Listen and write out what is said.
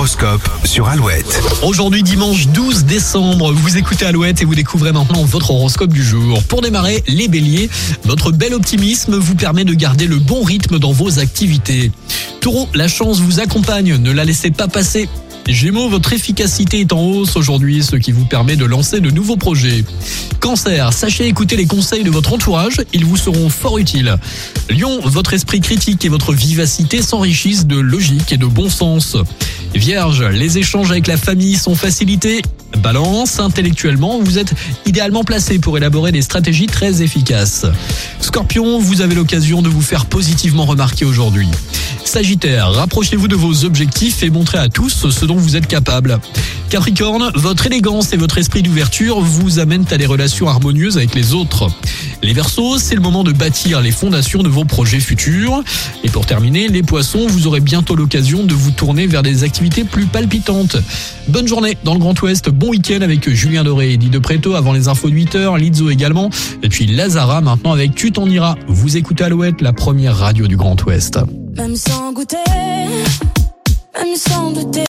L'horoscope sur Alouette. Aujourd'hui dimanche 12 décembre, vous écoutez Alouette et vous découvrez maintenant votre horoscope du jour. Pour démarrer, les béliers, votre bel optimisme vous permet de garder le bon rythme dans vos activités. Taureau, la chance vous accompagne, ne la laissez pas passer. Gémeaux, votre efficacité est en hausse aujourd'hui, ce qui vous permet de lancer de nouveaux projets. Cancer, sachez écouter les conseils de votre entourage, ils vous seront fort utiles. Lion, votre esprit critique et votre vivacité s'enrichissent de logique et de bon sens. Vierge, les échanges avec la famille sont facilités. Balance, intellectuellement, vous êtes idéalement placé pour élaborer des stratégies très efficaces. Scorpion, vous avez l'occasion de vous faire positivement remarquer aujourd'hui. Sagittaire, rapprochez-vous de vos objectifs et montrez à tous ce dont vous êtes capable. Capricorne, votre élégance et votre esprit d'ouverture vous amènent à des relations harmonieuses avec les autres. Les Verseaux, c'est le moment de bâtir les fondations de vos projets futurs. Et pour terminer, les Poissons, vous aurez bientôt l'occasion de vous tourner vers des activités plus palpitantes. Bonne journée dans le Grand Ouest, bon week-end avec Julien Doré et Eddie de Préto avant les infos de 8h, Lizzo également, et puis Lazara maintenant avec Tu t'en iras. Vous écoutez Alouette, la première radio du Grand Ouest. Même sans goûter, même sans douter.